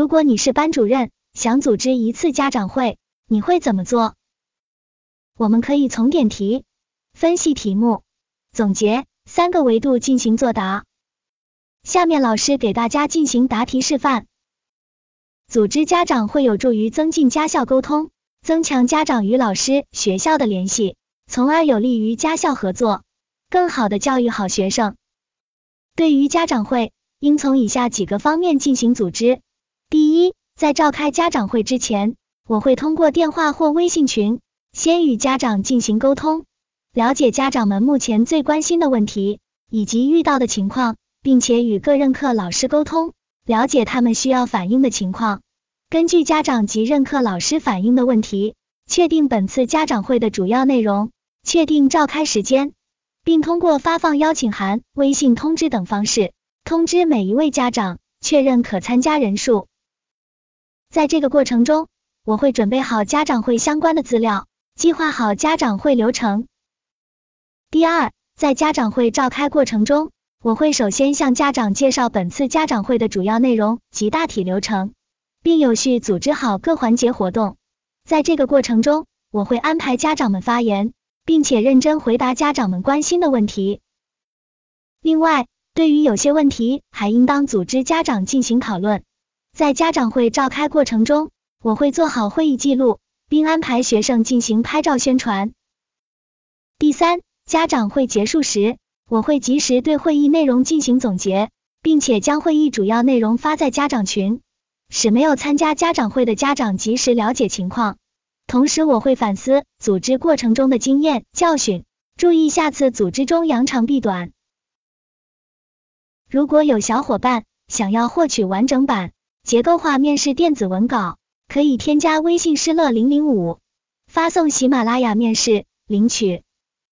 如果你是班主任，想组织一次家长会，你会怎么做？我们可以从点题、分析题目、总结三个维度进行作答。下面老师给大家进行答题示范。组织家长会有助于增进家校沟通，增强家长与老师、学校的联系，从而有利于家校合作，更好的教育好学生。对于家长会，应从以下几个方面进行组织。第一，在召开家长会之前，我会通过电话或微信群，先与家长进行沟通，了解家长们目前最关心的问题以及遇到的情况，并且与各任课老师沟通，了解他们需要反映的情况。根据家长及任课老师反映的问题，确定本次家长会的主要内容，确定召开时间，并通过发放邀请函、微信通知等方式通知每一位家长，确认可参加人数。在这个过程中，我会准备好家长会相关的资料，计划好家长会流程。第二，在家长会召开过程中，我会首先向家长介绍本次家长会的主要内容及大体流程，并有序组织好各环节活动。在这个过程中，我会安排家长们发言，并且认真回答家长们关心的问题。另外，对于有些问题，还应当组织家长进行讨论。在家长会召开过程中，我会做好会议记录，并安排学生进行拍照宣传。第三，家长会结束时，我会及时对会议内容进行总结，并且将会议主要内容发在家长群，使没有参加家长会的家长及时了解情况。同时，我会反思组织过程中的经验教训，注意下次组织中扬长避短。如果有小伙伴想要获取完整版，结构化面试电子文稿，可以添加微信失乐零零五，发送喜马拉雅面试领取。